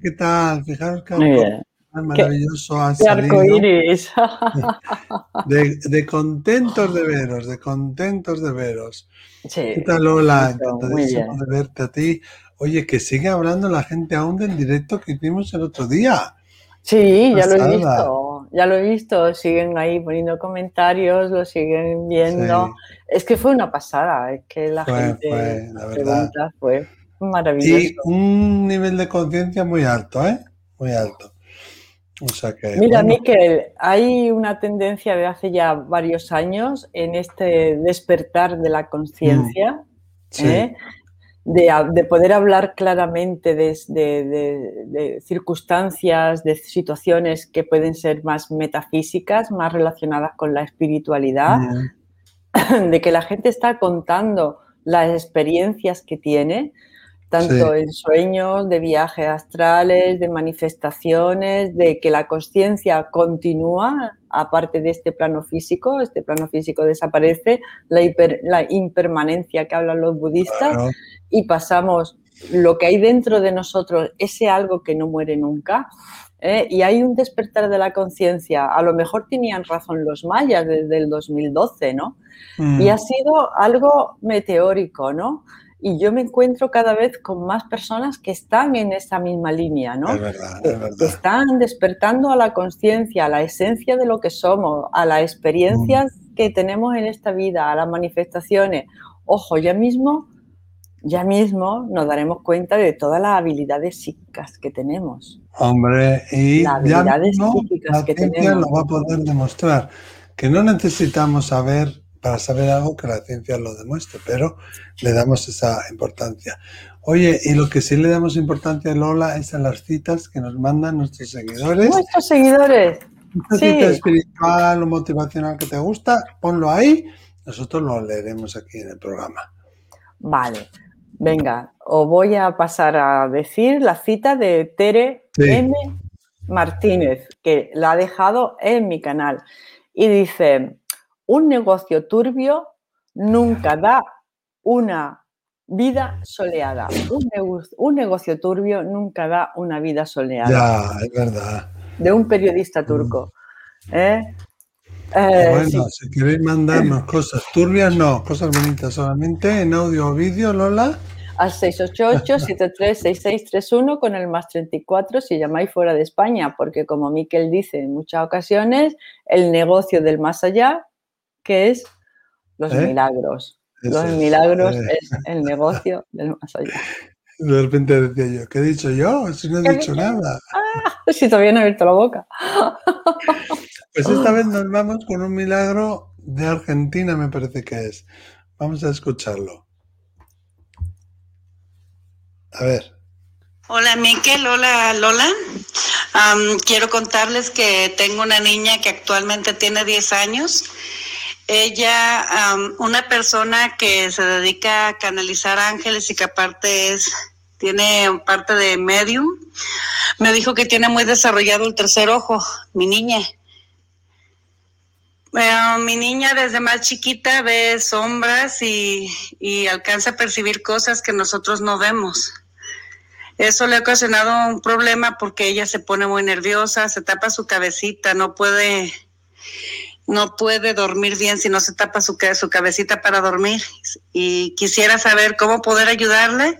¿qué tal? Fijaros que maravilloso ha salido. De, de, contentos de veros, de contentos de veros. ¿Qué tal, Lola? Encantadísimo de verte a ti. Oye, que sigue hablando la gente aún del directo que hicimos el otro día. Sí, ya lo he visto, ya lo he visto. Siguen ahí poniendo comentarios, lo siguen viendo. Es que fue una pasada, es que la gente fue, la verdad. fue Maravilloso. Y un nivel de conciencia muy alto, ¿eh? Muy alto. O sea que, Mira, Miquel, hay una tendencia de hace ya varios años en este despertar de la conciencia, mm. ¿eh? de, poder hablar claramente de, de, circunstancias, de situaciones que pueden ser más metafísicas, más relacionadas con la espiritualidad, mm. de que la gente está contando las experiencias que tiene tanto en sueños, de viajes astrales, de manifestaciones, de que la conciencia continúa, aparte de este plano físico, este plano físico desaparece, la, impermanencia que hablan los budistas, y pasamos lo que hay dentro de nosotros, ese algo que no muere nunca, ¿eh? y hay un despertar de la conciencia. A lo mejor tenían razón los mayas desde el 2012, ¿no? Mm. Y ha sido algo meteórico, ¿no? Y yo me encuentro cada vez con más personas que están en esa misma línea, ¿no? Es verdad, es verdad. Que están despertando a la conciencia, a la esencia de lo que somos, a las experiencias mm. que tenemos en esta vida, a las manifestaciones. Ojo, ya mismo, ya mismo nos daremos cuenta de todas las habilidades psíquicas que tenemos. Hombre, y las habilidades ya psíquicas la que ciencia lo va a poder demostrar, que no necesitamos saber para saber algo que la ciencia lo demuestre, pero le damos esa importancia. Oye, y lo que sí le damos importancia, Lola, es a las citas que nos mandan nuestros seguidores. Nuestros seguidores. Una cita espiritual o motivacional que te gusta, ponlo ahí, nosotros lo leeremos aquí en el programa. Vale, venga, os voy a pasar a decir la cita de Tere M. Martínez, que la ha dejado en mi canal. Y dice, un negocio turbio nunca da una vida soleada. Un, negocio, turbio nunca da una vida soleada. Ya, es verdad. De un periodista mm. turco. ¿eh? Eh, bueno, si queréis mandarnos cosas turbias, no, cosas bonitas solamente en audio o vídeo, Lola. Al 688-736631 con el más 34 si llamáis fuera de España, porque como Miquel dice en muchas ocasiones, el negocio del más allá que es los ¿Eh? milagros. los milagros es. el negocio del más allá. De repente decía yo, ¿qué he dicho yo? Si no he dicho nada. Ah, si todavía no he abierto la boca. Pues esta vez nos vamos con un milagro de Argentina, me parece que es. Vamos a escucharlo. A ver. Hola Miquel, hola Lola. quiero contarles que tengo una niña que actualmente tiene 10 años ella, una persona que se dedica a canalizar ángeles y que aparte es, tiene parte de medium, me dijo que tiene muy desarrollado el tercer ojo, mi niña. mi niña desde más chiquita ve sombras y, y alcanza a percibir cosas que nosotros no vemos. Eso le ha ocasionado un problema porque ella se pone muy nerviosa, se tapa su cabecita, no puede no puede dormir bien si no se tapa su, su cabecita para dormir. Y quisiera saber cómo poder ayudarle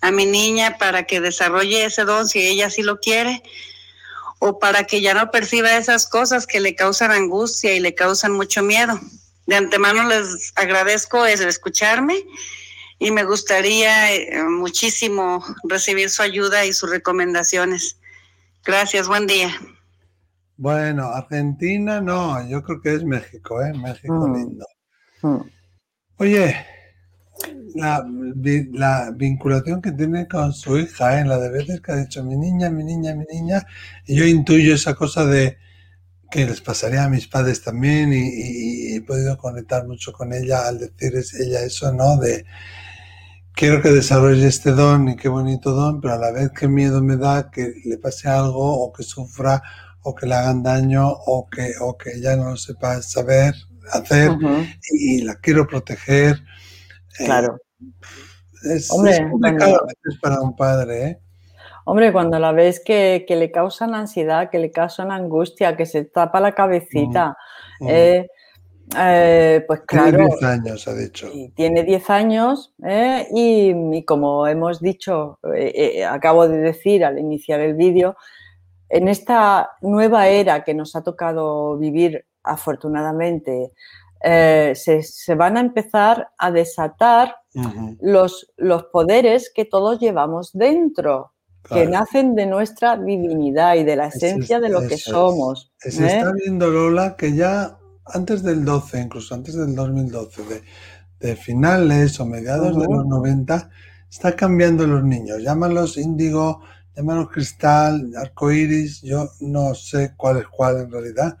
a mi niña para que desarrolle ese don si ella sí lo quiere o para que ya no perciba esas cosas que le causan angustia y le causan mucho miedo. De antemano les agradezco el escucharme y me gustaría eh, muchísimo recibir su ayuda y sus recomendaciones. Gracias, buen día. Bueno, Argentina no, yo creo que es México, ¿eh? México mm. lindo. Mm. Oye, la, vinculación que tiene con su hija, ¿eh? la de veces que ha dicho mi niña, mi niña, mi niña, y yo intuyo esa cosa de que les pasaría a mis padres también y, he podido conectar mucho con ella al decir ella eso, ¿no? De quiero que desarrolle este don y qué bonito don, pero a la vez qué miedo me da que le pase algo o que sufra o que le hagan daño o que, o que ella no lo sepa saber hacer y, la quiero proteger. Eh, claro. es, complicado a veces para un padre, ¿eh? Hombre, cuando la ves que, le causan ansiedad, que le causan angustia, que se tapa la cabecita, mm, mm. Eh, eh, pues claro. Tiene 10 años, ha dicho. Tiene 10 años eh, y, como hemos dicho, acabo de decir al iniciar el vídeo, en esta nueva era que nos ha tocado vivir afortunadamente, se, van a empezar a desatar los, los poderes que todos llevamos dentro que nacen de nuestra divinidad y de la esencia de lo que somos. Se está ¿eh? viendo, Lola, que ya antes del 12, incluso antes del 2012, de, finales o mediados de los 90, está cambiando los niños. Llámalos índigo, llámalos cristal, arcoíris, yo no sé cuál es cuál en realidad,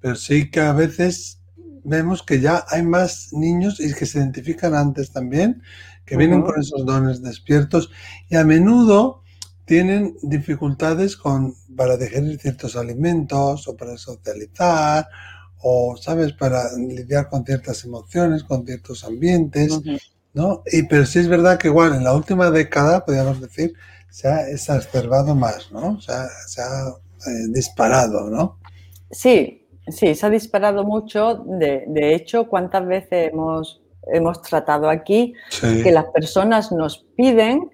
pero sí que a veces vemos que ya hay más niños y que se identifican antes también, que vienen con esos dones despiertos y a menudo tienen dificultades con, para digerir ciertos alimentos o para socializar o, ¿sabes?, para lidiar con ciertas emociones, con ciertos ambientes, ¿no? Y, pero sí es verdad que igual en la última década, podríamos decir, se ha exacerbado más, ¿no? Se ha, se ha eh, disparado, ¿no? Sí, sí, se ha disparado mucho. De, de hecho, ¿cuántas veces hemos, hemos tratado aquí que las personas nos piden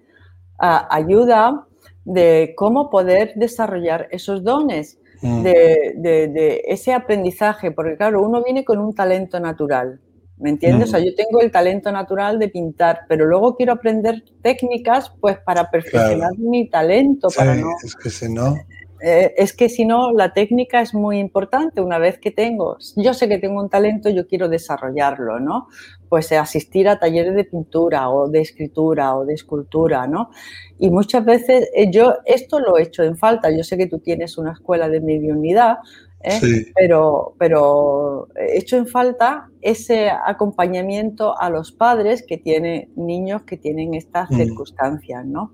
ayuda de cómo poder desarrollar esos dones, mm. de, ese aprendizaje, porque claro, uno viene con un talento natural, ¿me entiendes? O sea, yo tengo el talento natural de pintar, pero luego quiero aprender técnicas pues para perfeccionar mi talento, para no... Es que si no... Eh, es que si no, la técnica es muy importante. Una vez que tengo, yo sé que tengo un talento, yo quiero desarrollarlo, ¿no? Pues asistir a talleres de pintura o de escritura o de escultura, ¿no? Y muchas veces eh, yo esto lo he hecho en falta. Yo sé que tú tienes una escuela de mediunidad, ¿eh? pero, pero he hecho en falta ese acompañamiento a los padres que tienen niños que tienen estas mm. circunstancias, ¿no?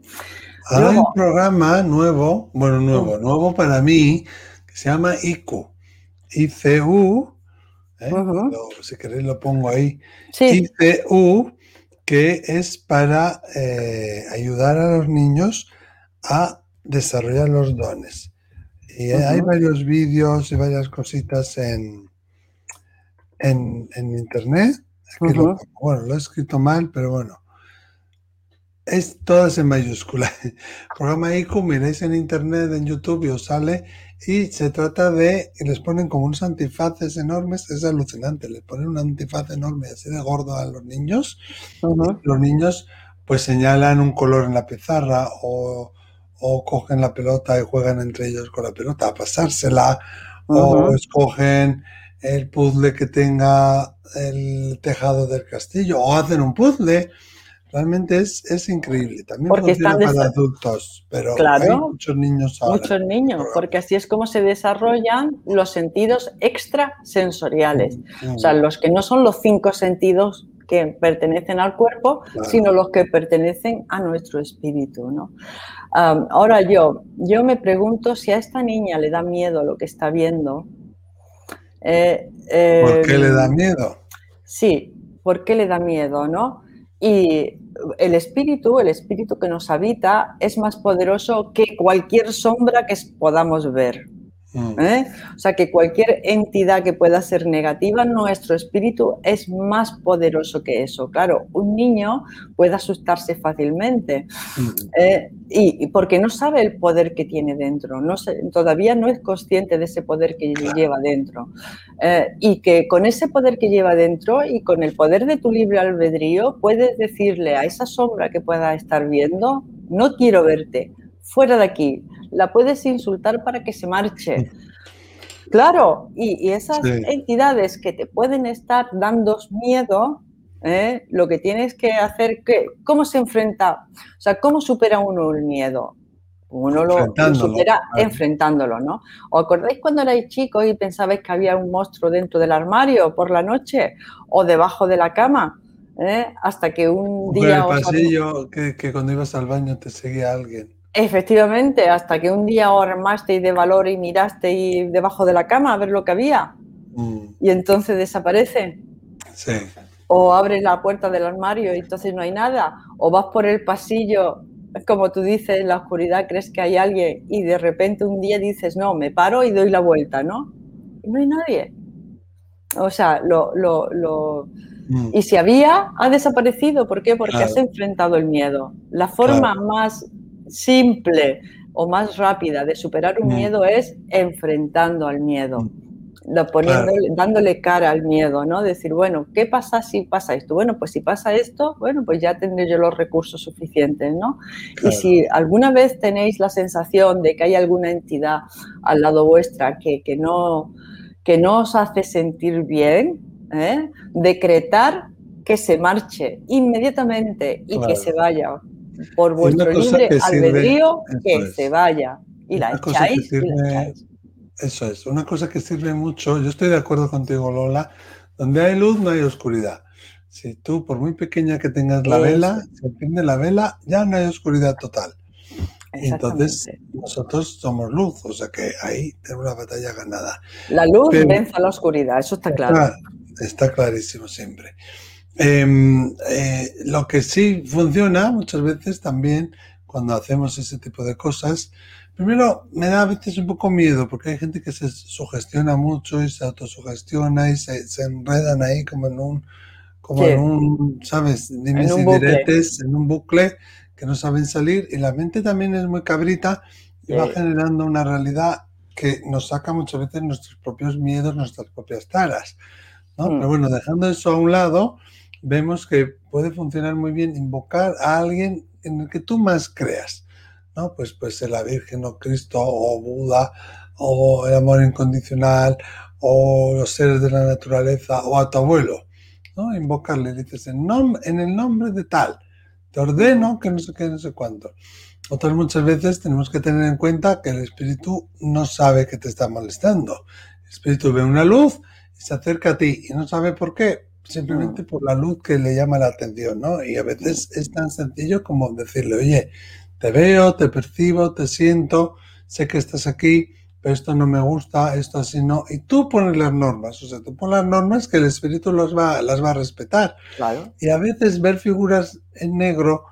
Hay un programa nuevo, bueno, nuevo, mm. nuevo para mí, que se llama ICU. ICU, ¿eh? si queréis lo pongo ahí. ICU, que es para eh, ayudar a los niños a desarrollar los dones. Y hay varios vídeos y varias cositas en, en, internet. bueno, lo he escrito mal, pero bueno. Es todas en mayúscula. El programa IQ, miráis en internet, en YouTube y os sale. Y se trata de, y les ponen como unos antifaces enormes, es alucinante, les ponen un antifaz enorme así de gordo a los niños. Los niños pues señalan un color en la pizarra o, cogen la pelota y juegan entre ellos con la pelota a pasársela o escogen el puzzle que tenga el tejado del castillo o hacen un puzzle Realmente es, es increíble. También porque están para adultos, pero hay muchos niños ahora. Muchos niños, porque así es como se desarrollan los sentidos extrasensoriales. O sea, los que no son los cinco sentidos que pertenecen al cuerpo, sino los que pertenecen a nuestro espíritu. ¿no? ahora yo, yo me pregunto si a esta niña le da miedo lo que está viendo. Eh, ¿Por qué le da em, miedo? Sí, ¿por qué le da miedo? ¿no? Y el espíritu, el espíritu que nos habita, es más poderoso que cualquier sombra que podamos ver. Mm. ¿eh? O sea que cualquier entidad que pueda ser negativa, nuestro espíritu es más poderoso que eso. Claro, un niño puede asustarse fácilmente mm. ¿eh? y, porque no sabe el poder que tiene dentro, no todavía no es consciente de ese poder que lleva dentro. ¿eh? y que con ese poder que lleva dentro y con el poder de tu libre albedrío puedes decirle a esa sombra que pueda estar viendo, no quiero verte, fuera de aquí, la puedes insultar para que se marche. Claro, y, esas entidades que te pueden estar dando miedo, ¿eh? lo que tienes que hacer, que, ¿cómo se enfrenta? O sea, ¿cómo supera uno el miedo? Uno lo, supera enfrentándolo, ¿no? ¿Os acordáis cuando erais chicos y pensabais que había un monstruo dentro del armario por la noche o debajo de la cama? ¿eh? Hasta que un día... el pasillo, que, que cuando ibas al baño te seguía alguien. Efectivamente, hasta que un día armaste de valor y miraste y debajo de la cama a ver lo que había. Mm. Y entonces desaparece. Sí. O abres la puerta del armario y entonces no hay nada. O vas por el pasillo como tú dices, en la oscuridad crees que hay alguien y de repente un día dices, no, me paro y doy la vuelta, ¿no? Y no hay nadie. O sea, lo, lo, mm. Y si había, ha desaparecido. ¿Por qué? Porque has enfrentado el miedo. La forma más simple o más rápida de superar un miedo es enfrentando al miedo. Mm dándole cara al miedo, ¿no? Decir, bueno, ¿qué pasa si pasa esto? Bueno, pues si pasa esto, bueno, pues ya tendré yo los recursos suficientes, ¿no? Y si alguna vez tenéis la sensación de que hay alguna entidad al lado vuestra que, no, que no os hace sentir bien, ¿eh? decretar que se marche inmediatamente y que se vaya por vuestro libre albedrío, que se vaya. Y la echáis, y la echáis. Eso es, una cosa que sirve mucho, yo estoy de acuerdo contigo, Lola, donde hay luz no hay oscuridad. Si tú, por muy pequeña que tengas la vela, se enciende la vela, ya no hay oscuridad total. Entonces, nosotros somos luz, o sea que ahí tenemos una batalla ganada. La luz vence a la oscuridad, eso está claro. Está, clarísimo siempre. Em, eh, lo que sí funciona muchas veces también cuando hacemos ese tipo de cosas Primero, me da a veces un poco miedo porque hay gente que se sugestiona mucho y se autosugestiona y se, se enredan ahí como en un, como en un, ¿sabes? Dimes en un y diretes, en un bucle que no saben salir y la mente también es muy cabrita y va generando una realidad que nos saca muchas veces nuestros propios miedos, nuestras propias taras. ¿no? Mm. Pero bueno, dejando eso a un lado, vemos que puede funcionar muy bien invocar a alguien en el que tú más creas. ¿no? Pues puede ser la Virgen o Cristo o Buda o el amor incondicional o los seres de la naturaleza o a tu abuelo, ¿no? Invocarle, dices, en, en el nombre de tal, te ordeno que no sé qué, no sé cuánto. Otras muchas veces tenemos que tener en cuenta que el espíritu no sabe que te está molestando. El espíritu ve una luz y se acerca a ti y no sabe por qué, simplemente por la luz que le llama la atención, ¿no? Y a veces es tan sencillo como decirle, oye, te veo, te percibo, te siento, sé que estás aquí, pero esto no me gusta, esto así no. Y tú pones las normas, o sea, tú pones las normas que el espíritu las va, las va a respetar. Y a veces ver figuras en negro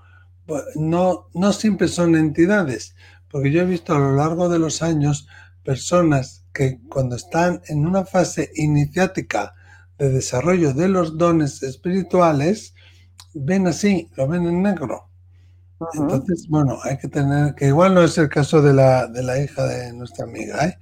pues, no, no siempre son entidades, porque yo he visto a lo largo de los años personas que cuando están en una fase iniciática de desarrollo de los dones espirituales, ven así, lo ven en negro. Entonces, bueno, hay que tener, que igual no es el caso de la, de la hija de nuestra amiga, ¿eh?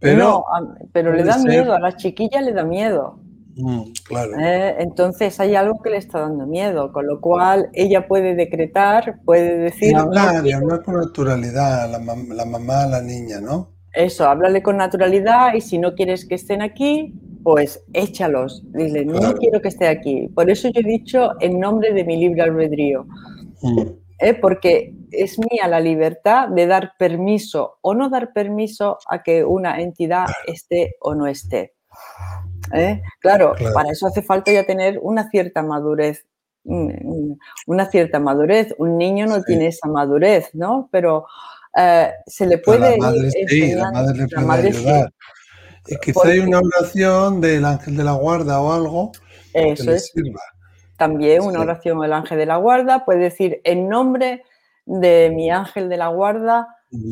Pero, pero le da miedo, a la chiquilla le da miedo. Mm, claro. ¿Eh? Entonces hay algo que le está dando miedo, con lo cual ella puede decretar, puede decir... Y hablar, y hablar con naturalidad, la, la mamá, la niña, ¿no? Eso, háblale con naturalidad y si no quieres que estén aquí, pues échalos. Dile, no quiero que esté aquí. Por eso yo he dicho en nombre de mi libre albedrío. Mm. ¿eh? porque es mía la libertad de dar permiso o no dar permiso a que una entidad esté o no esté. ¿eh? Claro, para eso hace falta ya tener una cierta madurez. Mm, una cierta madurez. Un niño no tiene esa madurez, ¿no? Pero eh, se le puede. La madre, sí, la madre le puede ayudar. Y quizá hay una oración del ángel de la guarda o algo que le sirva. También una oración al ángel de la guarda puede decir, en nombre de mi ángel de la guarda,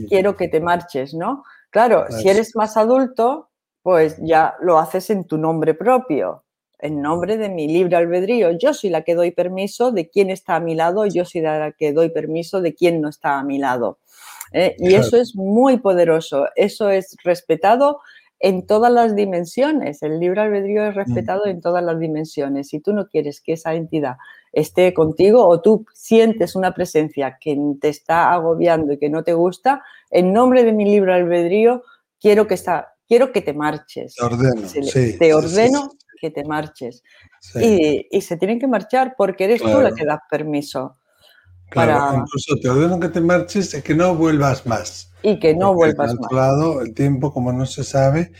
quiero que te marches, ¿no? Claro, si eres más adulto, pues ya lo haces en tu nombre propio, en nombre de mi libre albedrío. Yo soy la que doy permiso de quién está a mi lado, yo soy la que doy permiso de quién no está a mi lado. ¿eh? Y eso es muy poderoso, eso es respetado en todas las dimensiones. El libre albedrío es mm. respetado en todas las dimensiones. Si tú no quieres que esa entidad esté contigo o tú sientes una presencia que te está agobiando y que no te gusta, en nombre de mi libre albedrío quiero que, está, quiero que te marches. Te ordeno, te ordeno que te marches. Y, se tienen que marchar porque eres tú la que das permiso. Claro, incluso te ordeno que te marches y que no vuelvas más y que no vuelvas más. lado, el tiempo, como no se sabe,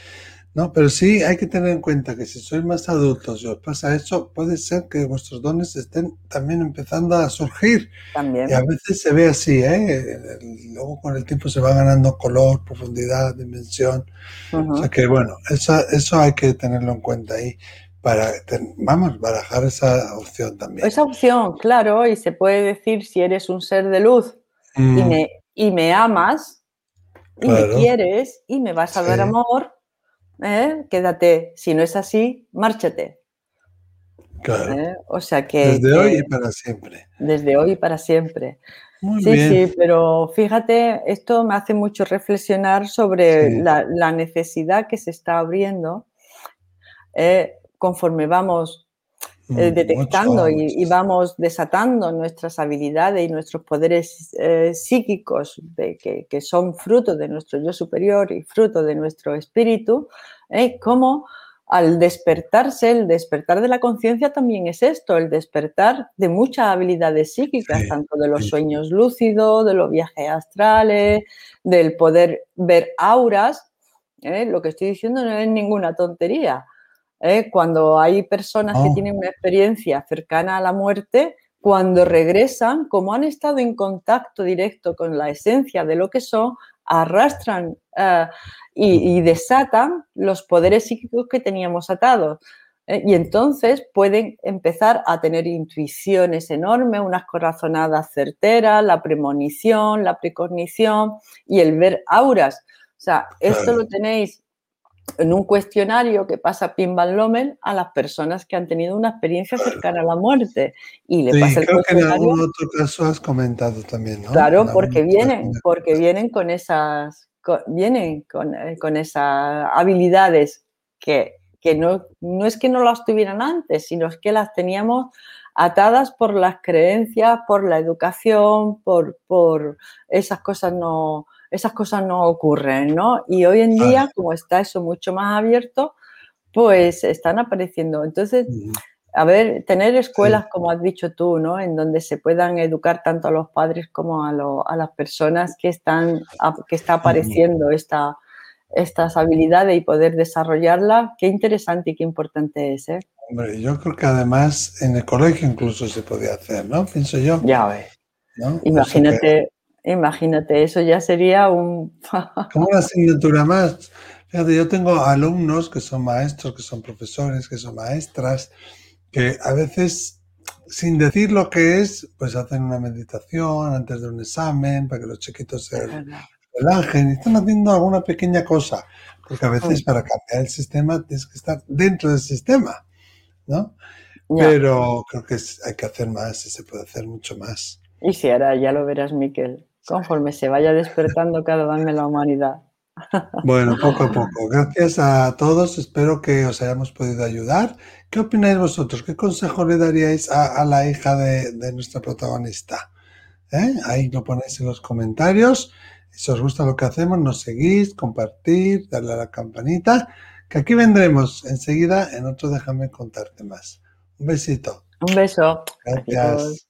¿no? Pero sí hay que tener en cuenta que si sois más adultos y os pasa eso, puede ser que vuestros dones estén también empezando a surgir. También. Y a veces se ve así, ¿eh? Luego con el tiempo se va ganando color, profundidad, dimensión. O sea que, bueno, eso, eso hay que tenerlo en cuenta ahí para, vamos, barajar esa opción también. Esa opción, claro, y se puede decir si eres un ser de luz y, mm. me, y me amas y me quieres y me vas a dar amor, ¿eh? quédate. Si no es así, márchate. Claro. ¿Eh? O sea que... Desde hoy y para siempre. Desde hoy y para siempre. sí, sí, pero fíjate, esto me hace mucho reflexionar sobre la, necesidad que se está abriendo eh, conforme vamos eh, detectando y, vamos desatando nuestras habilidades y nuestros poderes eh, psíquicos de, que, son fruto de nuestro yo superior y fruto de nuestro espíritu, ¿eh? como al despertarse, el despertar de la conciencia también es esto, el despertar de muchas habilidades psíquicas, tanto de los sueños lúcidos, de los viajes astrales, del poder ver auras. Lo que estoy diciendo no es ninguna tontería ¿eh? cuando hay personas que oh. tienen una experiencia cercana a la muerte, cuando regresan, como han estado en contacto directo con la esencia de lo que son, arrastran eh, y, desatan los poderes psíquicos que teníamos atados. ¿eh? Y entonces pueden empezar a tener intuiciones enormes, unas corazonadas certeras, la premonición, la precognición y el ver auras. O sea, esto lo tenéis en un cuestionario que pasa Pim Van Lommel a las personas que han tenido una experiencia cercana a la muerte. Y le pasa el creo que en algún otro caso has comentado también, ¿no? Claro, porque vienen, porque vienen con esas, vienen con, eh, con, esas habilidades que, que no, no es que no las tuvieran antes, sino es que las teníamos atadas por las creencias, por la educación, por, por esas cosas no, esas cosas no ocurren, ¿no? Y hoy en día, como está eso mucho más abierto, pues están apareciendo. Entonces, a ver, tener escuelas, como has dicho tú, ¿no? En donde se puedan educar tanto a los padres como a, las personas que están, que está apareciendo esta, estas habilidades y poder desarrollarlas, qué interesante y qué importante es, ¿eh? Hombre, yo creo que además en el colegio incluso se podía hacer, ¿no? Pienso yo. Ya ves. Imagínate, Imagínate, eso ya sería un... Como una asignatura más. Fíjate, yo tengo alumnos que son maestros, que son profesores, que son maestras, que a veces, sin decir lo que es, pues hacen una meditación antes de un examen para que los chiquitos se relajen y están haciendo alguna pequeña cosa. Porque a veces para cambiar el sistema tienes que estar dentro del sistema, ¿no? Pero creo que hay que hacer más y se puede hacer mucho más. Y si ahora ya lo verás, Miquel conforme se vaya despertando cada vez la humanidad. Bueno, poco a poco. Gracias a todos. Espero que os hayamos podido ayudar. ¿Qué opináis vosotros? ¿Qué consejo le daríais a, la hija de, nuestra protagonista? ¿Eh? Ahí lo ponéis en los comentarios. Si os gusta lo que hacemos, nos seguís, compartir, darle a la campanita, que aquí vendremos enseguida en otro Déjame contarte más. Un besito. Un beso. Gracias.